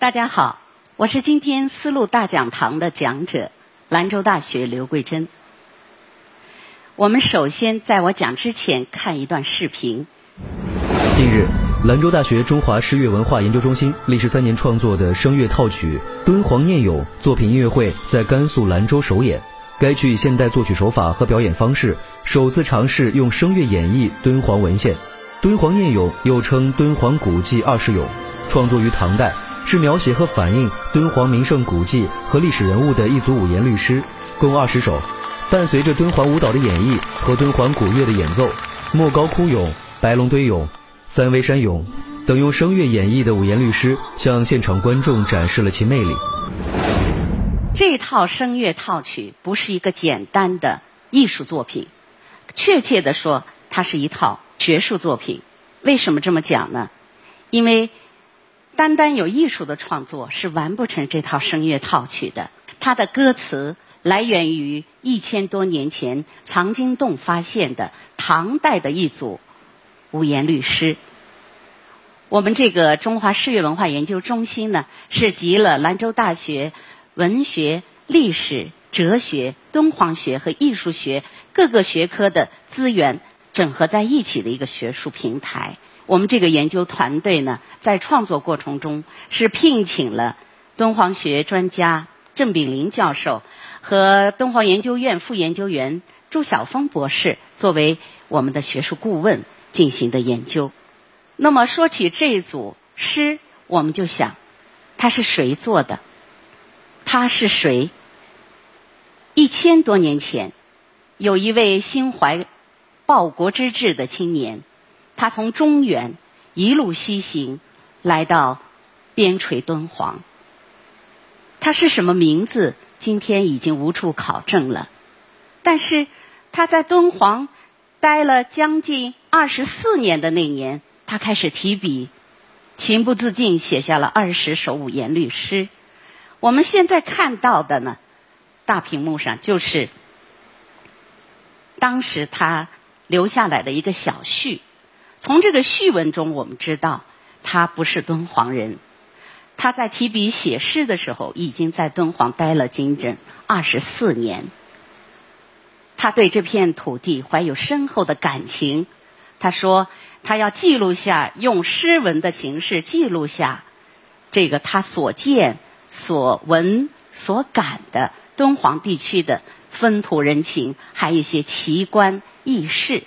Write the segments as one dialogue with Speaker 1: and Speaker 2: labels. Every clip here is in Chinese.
Speaker 1: 大家好，我是今天丝路大讲堂的讲者，兰州大学刘桂珍。我们首先在我讲之前看一段视频。
Speaker 2: 近日，兰州大学中华诗乐文化研究中心历时三年创作的声乐套曲《敦煌念咏》作品音乐会在甘肃兰州首演。该曲以现代作曲手法和表演方式，首次尝试用声乐演绎敦煌文献。《敦煌念咏》又称《敦煌古迹二十咏》，创作于唐代，是描写和反映敦煌名胜古迹和历史人物的一组五言律诗，共二十首。伴随着敦煌舞蹈的演绎和敦煌古乐的演奏，莫高窟咏、白龙堆咏、三危山咏等用声乐演绎的五言律诗，向现场观众展示了其魅力。
Speaker 1: 这套声乐套曲不是一个简单的艺术作品，确切的说，它是一套学术作品。为什么这么讲呢？因为单单有艺术的创作是完不成这套声乐套曲的。它的歌词来源于一千多年前藏经洞发现的唐代的一组五言律诗。我们这个中华诗乐文化研究中心呢，是集了兰州大学。文学、历史、哲学、敦煌学和艺术学各个学科的资源整合在一起的一个学术平台。我们这个研究团队呢，在创作过程中是聘请了敦煌学专家郑炳林教授和敦煌研究院副研究员朱晓峰博士作为我们的学术顾问进行的研究。那么说起这一组诗，我们就想，它是谁做的？他是谁？一千多年前，有一位心怀报国之志的青年，他从中原一路西行，来到边陲敦煌。他是什么名字？今天已经无处考证了。但是他在敦煌待了将近二十四年的那年，他开始提笔，情不自禁写下了二十首五言律诗。我们现在看到的呢，大屏幕上就是当时他留下来的一个小序。从这个序文中，我们知道他不是敦煌人。他在提笔写诗的时候，已经在敦煌待了整整二十四年。他对这片土地怀有深厚的感情。他说，他要记录下，用诗文的形式记录下这个他所见。所闻所感的敦煌地区的风土人情，还有一些奇观异事。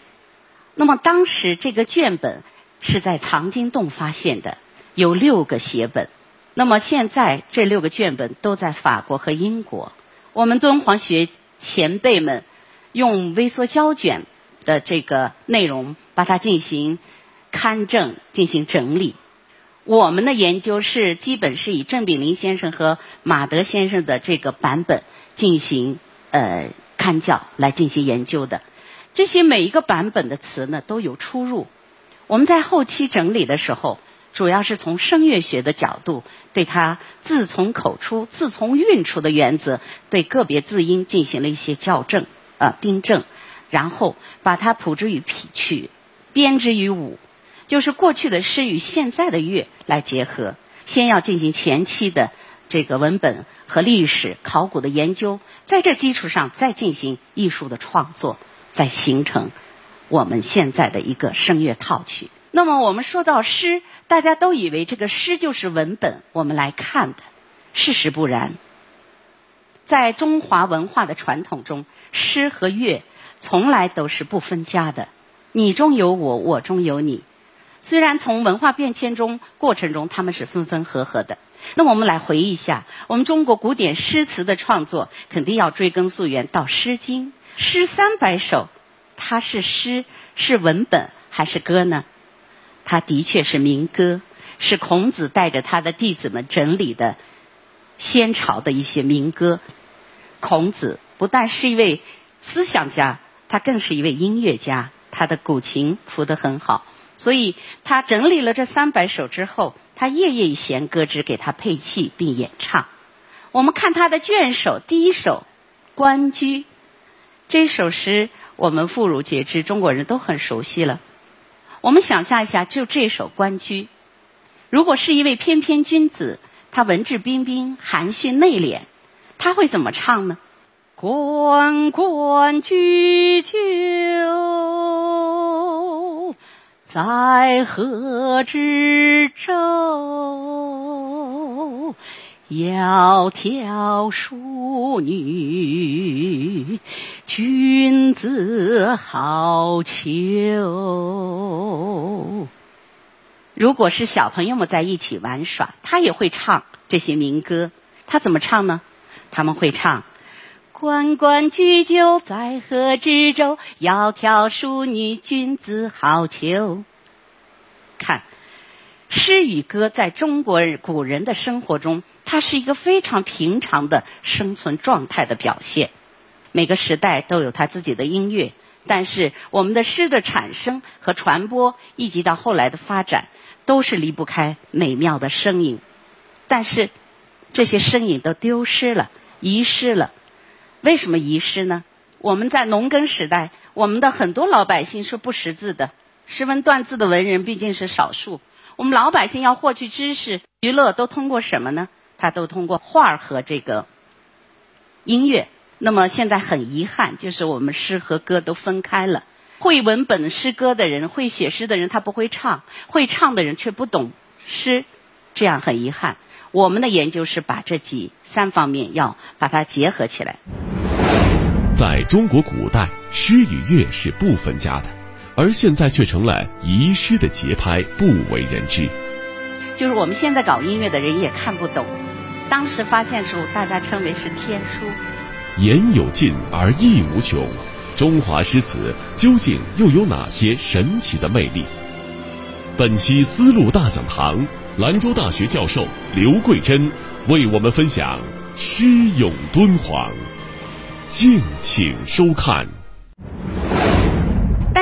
Speaker 1: 那么当时这个卷本是在藏经洞发现的，有六个写本。那么现在这六个卷本都在法国和英国。我们敦煌学前辈们用微缩胶卷的这个内容，把它进行勘证、进行整理。我们的研究是基本是以郑炳林先生和马德先生的这个版本进行呃勘校来进行研究的。这些每一个版本的词呢都有出入。我们在后期整理的时候，主要是从声乐学的角度，对它字从口出、字从韵出的原则，对个别字音进行了一些校正、呃订正，然后把它谱之于曲，编之于舞。就是过去的诗与现在的乐来结合，先要进行前期的这个文本和历史考古的研究，在这基础上再进行艺术的创作，在形成我们现在的一个声乐套曲。那么我们说到诗，大家都以为这个诗就是文本，我们来看的，事实不然。在中华文化的传统中，诗和乐从来都是不分家的，你中有我，我中有你。虽然从文化变迁中过程中他们是分分合合的，那么我们来回忆一下，我们中国古典诗词的创作肯定要追根溯源到《诗经》，诗三百首，它是诗是文本还是歌呢？它的确是民歌，是孔子带着他的弟子们整理的先朝的一些民歌。孔子不但是一位思想家，他更是一位音乐家，他的古琴谱得很好。所以他整理了这三百首之后，他夜夜以弦歌之，给他配器并演唱。我们看他的卷首，第一首《关雎》，这首诗我们妇孺皆知，中国人都很熟悉了。我们想象一下，就这首《关雎》，如果是一位翩翩君子他文质彬彬、含蓄内敛，他会怎么唱呢？关关雎鸠，在河之洲。窈窕淑女，君子好逑。如果是小朋友们在一起玩耍，他也会唱这些民歌。他怎么唱呢？他们会唱：“关关雎鸠，在河之洲。窈窕淑女，君子好逑。”看，诗与歌在中国古人的生活中，它是一个非常平常的生存状态的表现。每个时代都有它自己的音乐。但是我们的诗的产生和传播，以及到后来的发展，都是离不开美妙的声音。但是这些声音都丢失了、遗失了。为什么遗失呢？我们在农耕时代，我们的很多老百姓是不识字的，识文断字的文人毕竟是少数。我们老百姓要获取知识、娱乐，都通过什么呢？他都通过画和这个音乐。那么现在很遗憾，就是我们诗和歌都分开了。会文本诗歌的人，会写诗的人，他不会唱；会唱的人却不懂诗，这样很遗憾。我们的研究是把这几三方面要把它结合起来。
Speaker 3: 在中国古代，诗与乐是不分家的，而现在却成了遗失的节拍，不为人知。
Speaker 1: 就是我们现在搞音乐的人也看不懂，当时发现时候，大家称为是天书。
Speaker 3: 言有尽而意无穷，中华诗词究竟又有哪些神奇的魅力？本期丝路大讲堂，兰州大学教授刘桂珍为我们分享《诗咏敦煌》，敬请收看。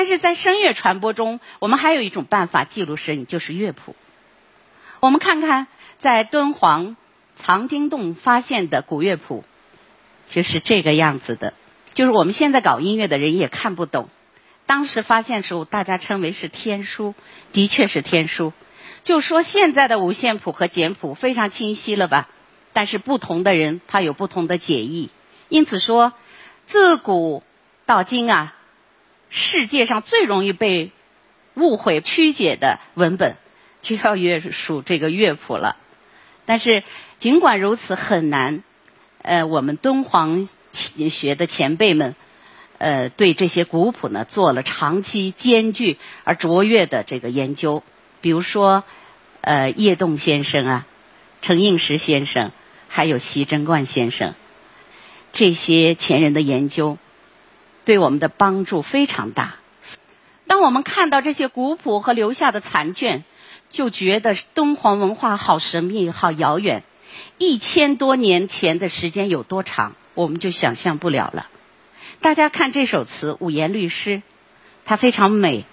Speaker 1: 是在声乐传播中，我们还有一种办法记录声音，就是乐谱。我们看看在敦煌藏经洞发现的古乐谱。就是这个样子的，就是我们现在搞音乐的人也看不懂。当时发现时候，大家称为是天书，的确是天书。就说现在的五线谱和简谱非常清晰了吧？但是不同的人他有不同的解译。因此说，自古到今啊，世界上最容易被误会曲解的文本，就要约属这个乐谱了。但是尽管如此，很难。呃，我们敦煌学的前辈们，呃，对这些古谱呢做了长期艰巨而卓越的这个研究。比如说，呃，叶栋先生啊，程应时先生，还有席珍冠先生，这些前人的研究对我们的帮助非常大。当我们看到这些古谱和留下的残卷，就觉得敦煌文化好神秘、好遥远。一千多年前的时间有多长，我们就想象不了了。大家看这首词五言律诗，它非常美，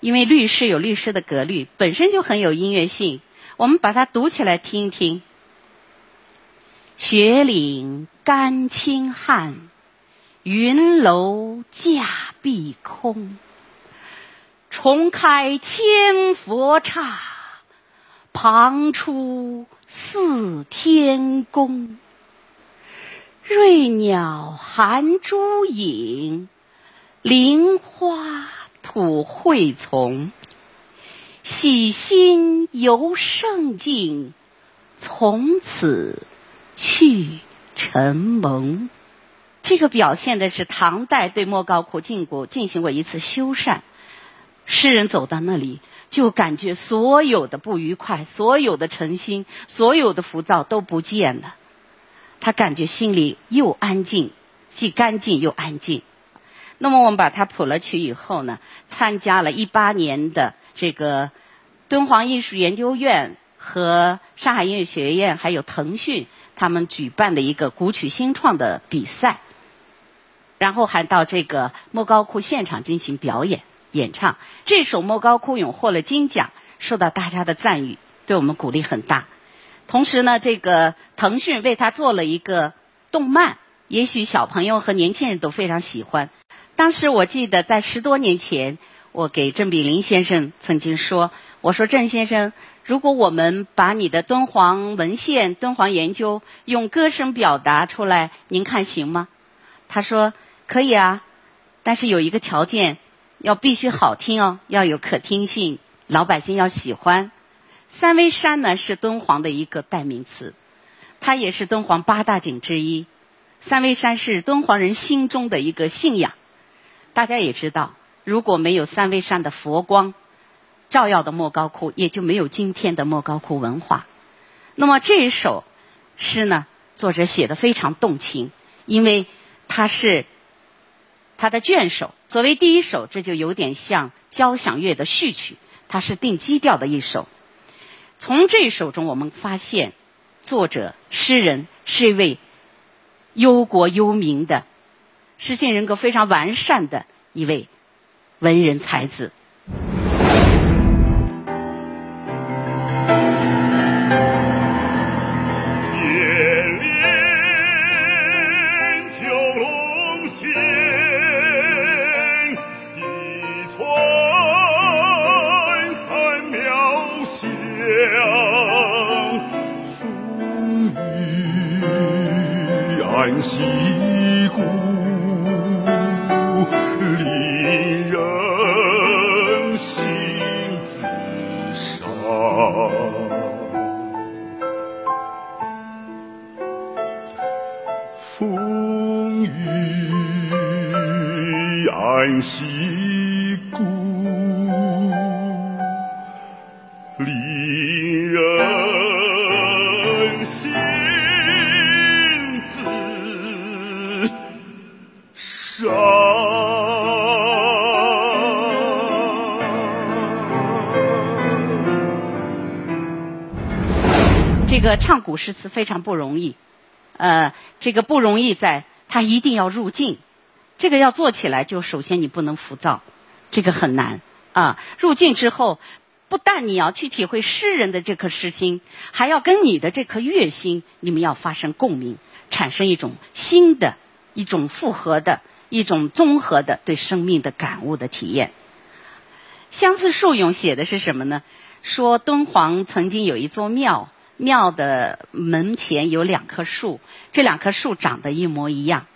Speaker 1: 因为律诗有律诗的格律，本身就很有音乐性。我们把它读起来听一听：雪岭甘青汉，云楼架碧空。重开千佛刹，旁出。似天宫，瑞鸟含珠影，菱花吐惠丛。喜心游胜境，从此去承蒙。这个表现的是唐代对莫高窟进过进行过一次修缮，诗人走到那里。就感觉所有的不愉快、所有的诚心、所有的浮躁都不见了，他感觉心里又安静，既干净又安静。那么我们把它谱了曲以后呢，参加了一八年的这个敦煌艺术研究院和上海音乐学院还有腾讯他们举办的一个古曲新创的比赛，然后还到这个莫高窟现场进行表演。演唱这首《莫高窟咏》获了金奖，受到大家的赞誉，对我们鼓励很大。同时呢，这个腾讯为他做了一个动漫，也许小朋友和年轻人都非常喜欢。当时我记得在十多年前，我给郑炳林先生曾经说：“我说郑先生，如果我们把你的敦煌文献、敦煌研究用歌声表达出来，您看行吗？他说可以啊，但是有一个条件，要必须好听哦，要有可听性，老百姓要喜欢。三危山呢是敦煌的一个代名词，它也是敦煌八大景之一。三危山是敦煌人心中的一个信仰。大家也知道，如果没有三危山的佛光照耀的莫高窟，也就没有今天的莫高窟文化。那么这一首诗呢，作者写的非常动情，因为它是他的卷首。作为第一首，这就有点像交响乐的序曲，它是定基调的一首。从这一首中，我们发现作者诗人是一位忧国忧民的、诗性人格非常完善的一位文人才子。
Speaker 4: 安息故令人心自伤。风雨安息
Speaker 1: 这个唱古诗词非常不容易，呃，这个不容易在，他一定要入境，这个要做起来，就首先你不能浮躁，这个很难啊。入境之后，不但你要去体会诗人的这颗诗心，还要跟你的这颗乐心，你们要发生共鸣，产生一种新的、一种复合的、一种综合的对生命的感悟的体验。相思树咏写的是什么呢？说敦煌曾经有一座庙。庙的门前有两棵树，这两棵树长得一模一样，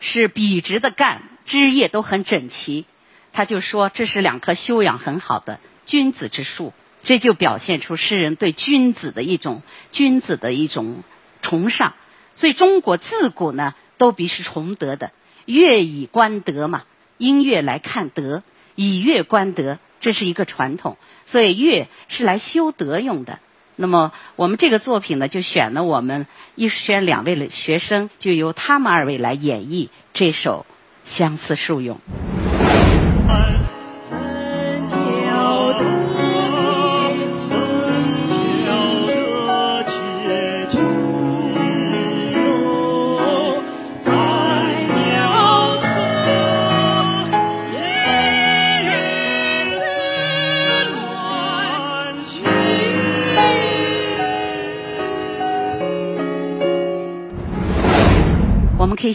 Speaker 1: 是笔直的干，枝叶都很整齐。他就说这是两棵修养很好的君子之树，这就表现出诗人对君子的一种君子的一种崇尚。所以中国自古呢都必是崇德的，乐以观德嘛，音乐来看德，以乐观德，这是一个传统。所以乐是来修德用的。那么，我们这个作品呢，就选了我们艺术学院两位学生，就由他们二位来演绎这首《相思树涌》。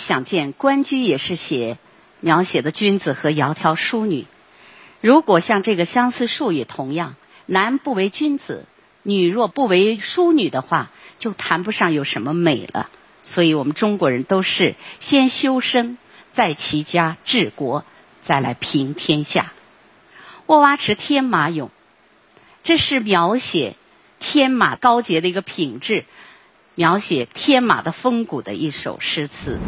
Speaker 1: 想见，关雎也是写描写的君子和窈窕淑女。如果像这个相思树也同样，男不为君子，女若不为淑女的话，就谈不上有什么美了。所以我们中国人都是先修身，再齐家治国，再来平天下。沃洼池天马俑，这是描写天马高洁的一个品质。描写天马的风骨的一首诗词。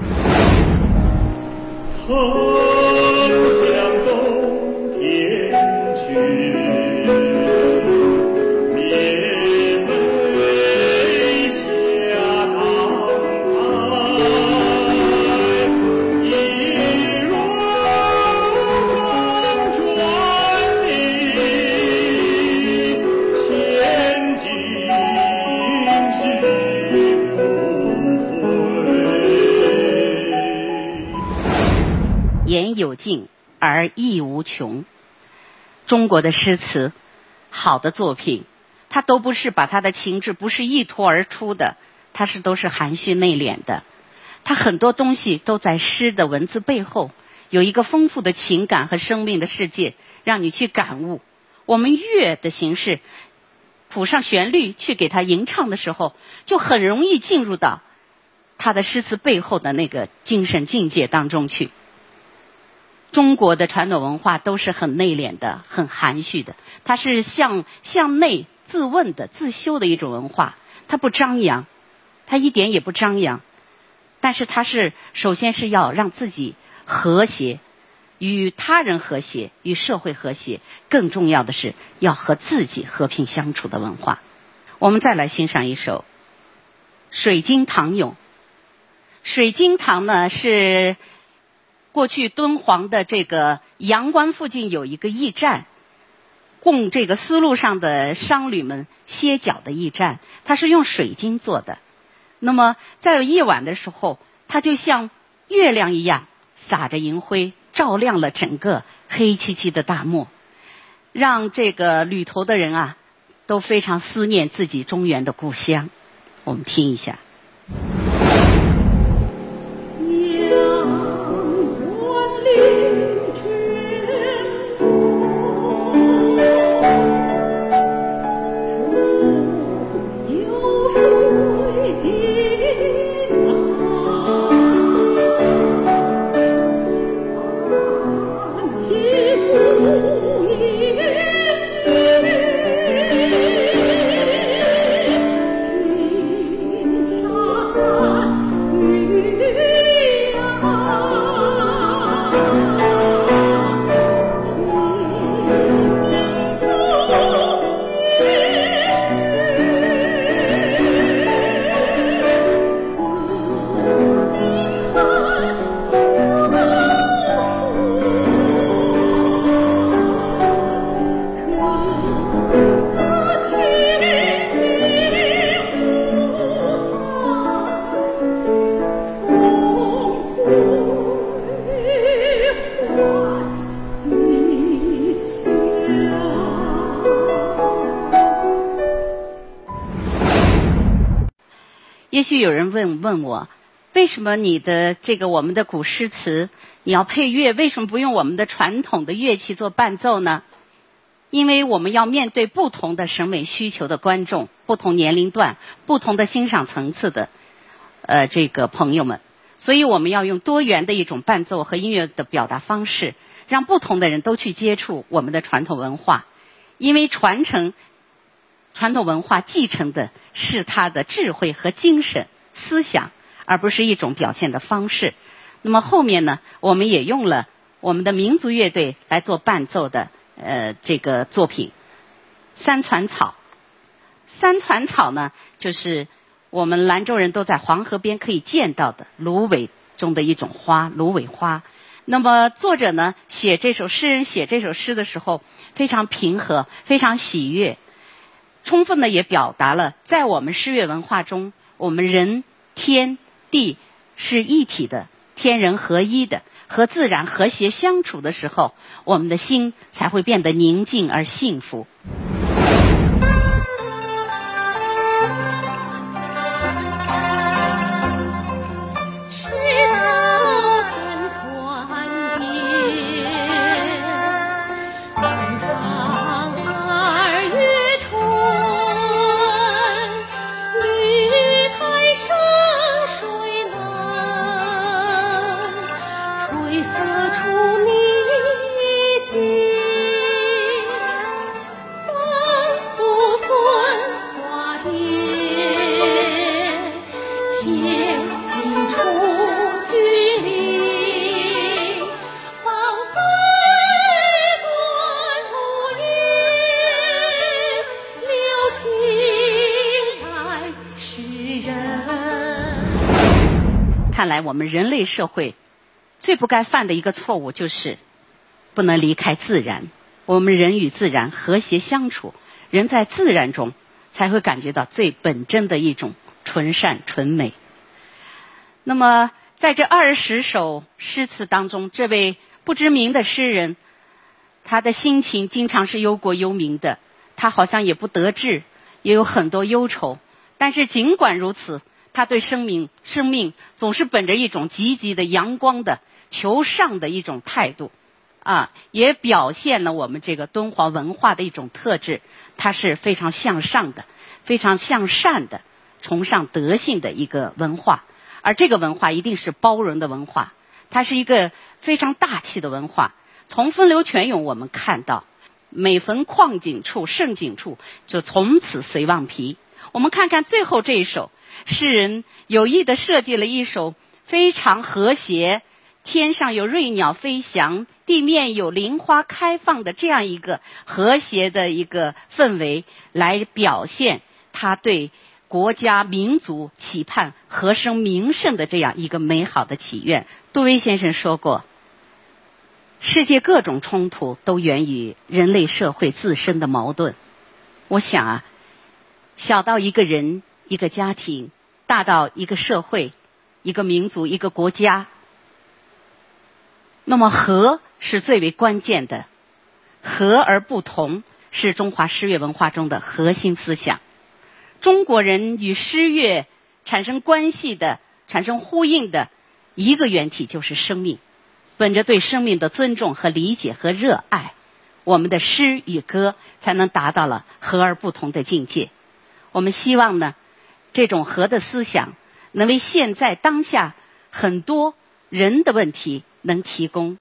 Speaker 1: 有尽而意无穷。中国的诗词，好的作品，它都不是把它的情志不是一吐而出的，它是都是含蓄内敛的。它很多东西都在诗的文字背后有一个丰富的情感和生命的世界，让你去感悟。我们乐的形式，谱上旋律去给他吟唱的时候，就很容易进入到他的诗词背后的那个精神境界当中去。中国的传统文化都是很内敛的、很含蓄的，它是向向内自问的、自修的一种文化，它不张扬，它一点也不张扬，但是它是首先是要让自己和谐。与他人和谐，与社会和谐，更重要的是要和自己和平相处的文化。我们再来欣赏一首《水晶塘咏》。水晶塘呢是过去敦煌的这个阳关附近有一个驿站，供这个丝路上的商旅们歇脚的驿站。它是用水晶做的。那么在夜晚的时候，它就像月亮一样洒着银辉。照亮了整个黑漆漆的大漠，让这个旅途的人啊都非常思念自己中原的故乡。我们听一下。有人问问我，为什么你的这个我们的古诗词你要配乐？为什么不用我们的传统的乐器做伴奏呢？因为我们要面对不同的审美需求的观众，不同年龄段、不同的欣赏层次的呃这个朋友们，所以我们要用多元的一种伴奏和音乐的表达方式，让不同的人都去接触我们的传统文化，因为传承。传统文化继承的是他的智慧和精神思想，而不是一种表现的方式。那么后面呢，我们也用了我们的民族乐队来做伴奏的呃这个作品《三船草》。三船草呢，就是我们兰州人都在黄河边可以见到的芦苇中的一种花——芦苇花。那么作者呢，写这首诗人写这首诗的时候，非常平和，非常喜悦。充分的也表达了，在我们诗乐文化中，我们人天地是一体的，天人合一的，和自然和谐相处的时候，我们的心才会变得宁静而幸福。我们人类社会最不该犯的一个错误就是不能离开自然。我们人与自然和谐相处，人在自然中才会感觉到最本真的一种纯善纯美。那么，在这二十首诗词当中，这位不知名的诗人，他的心情经常是忧国忧民的，他好像也不得志，也有很多忧愁。但是尽管如此。他对生命，生命总是本着一种积极的、阳光的、求上的一种态度，啊，也表现了我们这个敦煌文化的一种特质，它是非常向上的、非常向善的、崇尚德性的一个文化。而这个文化一定是包容的文化，它是一个非常大气的文化。从风流泉涌，我们看到每逢旷景处、胜景处，就从此随望皮。我们看看最后这一首，诗人有意的设计了一首非常和谐。天上有瑞鸟飞翔，地面有灵花开放的这样一个和谐的一个氛围，来表现他对国家民族期盼和声名盛的这样一个美好的祈愿。杜威先生说过，世界各种冲突都源于人类社会自身的矛盾。我想啊，小到一个人、一个家庭，大到一个社会、一个民族、一个国家。那么和是最为关键的，和而不同是中华诗乐文化中的核心思想。中国人与诗乐产生关系的、产生呼应的一个原体就是生命。本着对生命的尊重和理解和热爱，我们的诗与歌才能达到了和而不同的境界。我们希望呢，这种和的思想能为现在当下很多人的问题。能提供